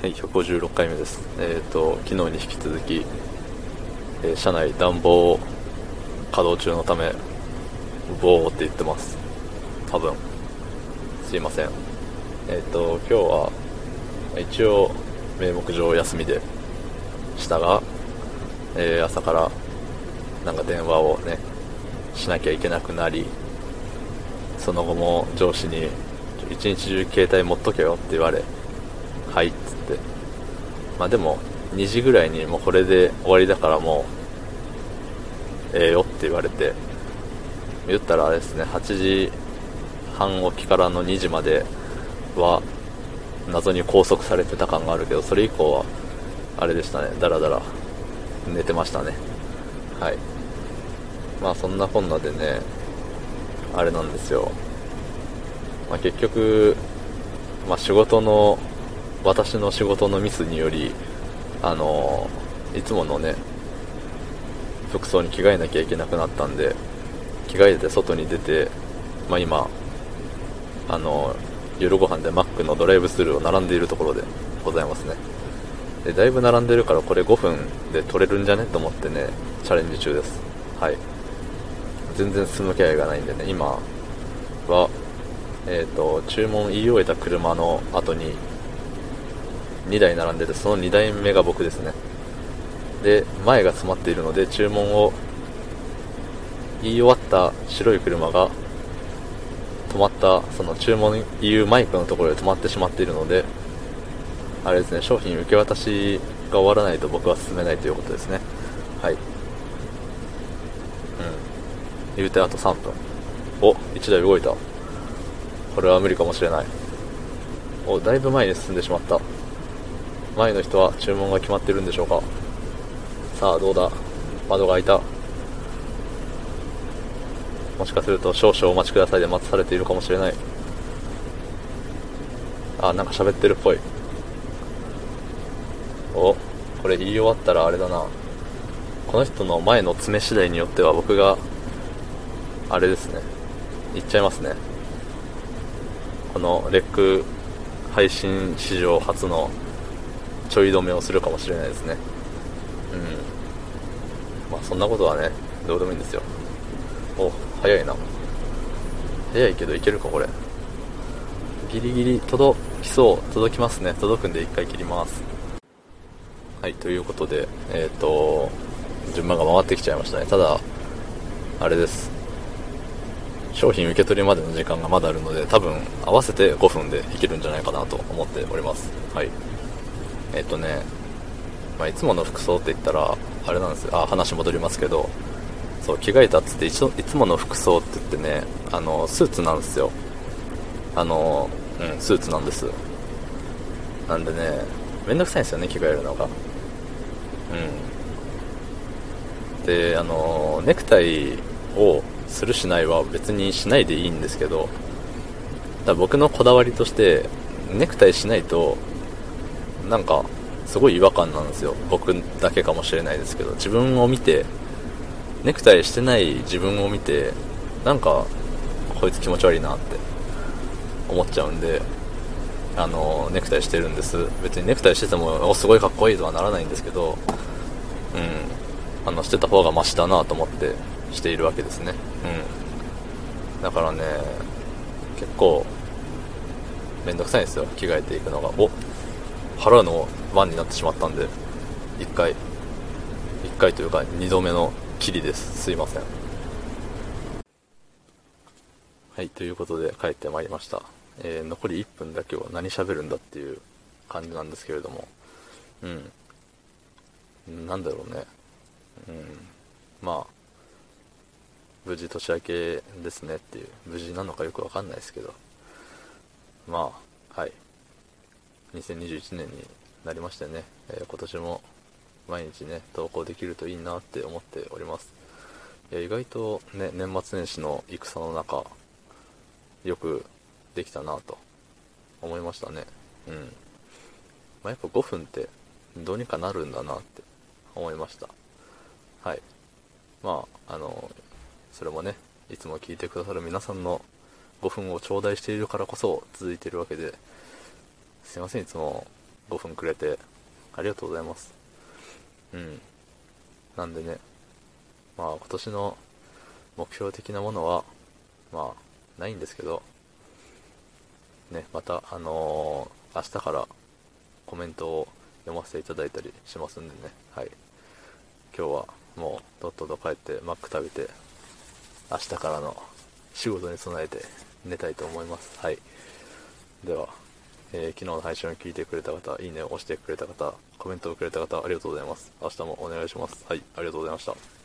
はい、156回目です。えっ、と、昨日に引き続き、えー車内暖房稼働中のため、ボーって言ってます。多分。すいません。えっ、と、今日は、一応、名目上休みでしたが、えー朝から、なんか電話をね、しなきゃいけなくなり、その後も上司に、一日中携帯持っとけよって言われ、はいって。まあでも、2時ぐらいにもうこれで終わりだからもう、ええよって言われて、言ったらあれですね、8時半起きからの2時までは、謎に拘束されてた感があるけど、それ以降は、あれでしたね、だらだら寝てましたね。はい。まあそんなこんなでね、あれなんですよ。まあ、結局、まあ、仕事の私の仕事のミスによりあのいつものね服装に着替えなきゃいけなくなったんで着替えて外に出て、まあ、今あの夜ご飯でマックのドライブスルーを並んでいるところでございますね。でだいぶ並んでるからこれ5分で取れるんじゃね？と思ってねチャレンジ中です。はい。全然進む気配がないんでね今はえー、と注文言い終えた車の後に2台並んでてその2台目が僕ですね。で前が詰まっているので注文を言い終わった白い車が止まったその注文言うマイクのところで止まってしまっているのであれですね商品受け渡しが終わらないと僕は進めないということですね。はい。うん。言うてあと3分。お1台動いた。これは無理かもしれない。おだいぶ前に進んでしまった。前の人は注文が決まってるんでしょうか。さあどうだ。窓が開いた。もしかすると少々お待ちくださいで待たされているかもしれない。あなんか喋ってるっぽい。おこれ言い終わったらあれだな。この人の前の詰め次第によっては僕があれですね。言っちゃいますね。このレック配信史上初のちょい止めをするかもしれないですね。うん。まあそんなことはねどうでもいいんですよ。お早いな。早いけどいけるかこれ。ギリギリ届きそう。届きますね。届くんで1回切ります。はいということでえっ、と順番が回ってきちゃいましたね。ただあれです。商品受け取りまでの時間がまだあるので多分合わせて5分でいけるんじゃないかなと思っております。はい。えっ、とね、まあ、いつもの服装って言ったらあれなんですよ。あ話戻りますけどそう着替えたっつっていついつもの服装って言ってねあのスーツなんですよ。あのうんスーツなんです。なんでねめんどくさいんですよね着替えるのが。うん。であのネクタイをするしないは別にしないでいいんですけどだ僕のこだわりとしてネクタイしないとなんかすごい違和感なんですよ。僕だけかもしれないですけど。自分を見てネクタイしてない自分を見てなんかこいつ気持ち悪いなって思っちゃうんであのネクタイしてるんです。別にネクタイしててもおすごいかっこいいとはならないんですけどうん。あのしてた方がマシだなと思ってしているわけですね。うん。だからね結構めんどくさいんですよ。着替えていくのが。お払うのワンになってしまったんで1回1回というか2度目の切りです。すいません。はいということで帰ってまいりました、えー残り1分だけは何喋るんだっていう感じなんですけれども。うん。なんだろうね。うん。まあ無事年明けですねっていう。無事なのかよくわかんないですけど。まあ2021年になりましてね、えー今年も毎日ね投稿できるといいなって思っております。いや意外とね年末年始の戦の中よくできたなと思いましたね。うん、まあ、やっぱ5分ってどうにかなるんだなって思いました。はい。まああのそれもねいつも聞いてくださる皆さんの5分を頂戴しているからこそ続いているわけですいませんいつも5分くれて、ありがとうございます。うん。なんでね、まあ今年の目標的なものは、まあ、ないんですけど、ね、また、あのー、明日からコメントを読ませていただいたりしますんでね、はい。今日はもう、とっとと帰ってマック食べて、明日からの仕事に備えて寝たいと思います。はい。では、えー、昨日の配信を聞いてくれた方、いいねを押してくれた方、コメントをくれた方、ありがとうございます。明日もお願いします。はい、ありがとうございました。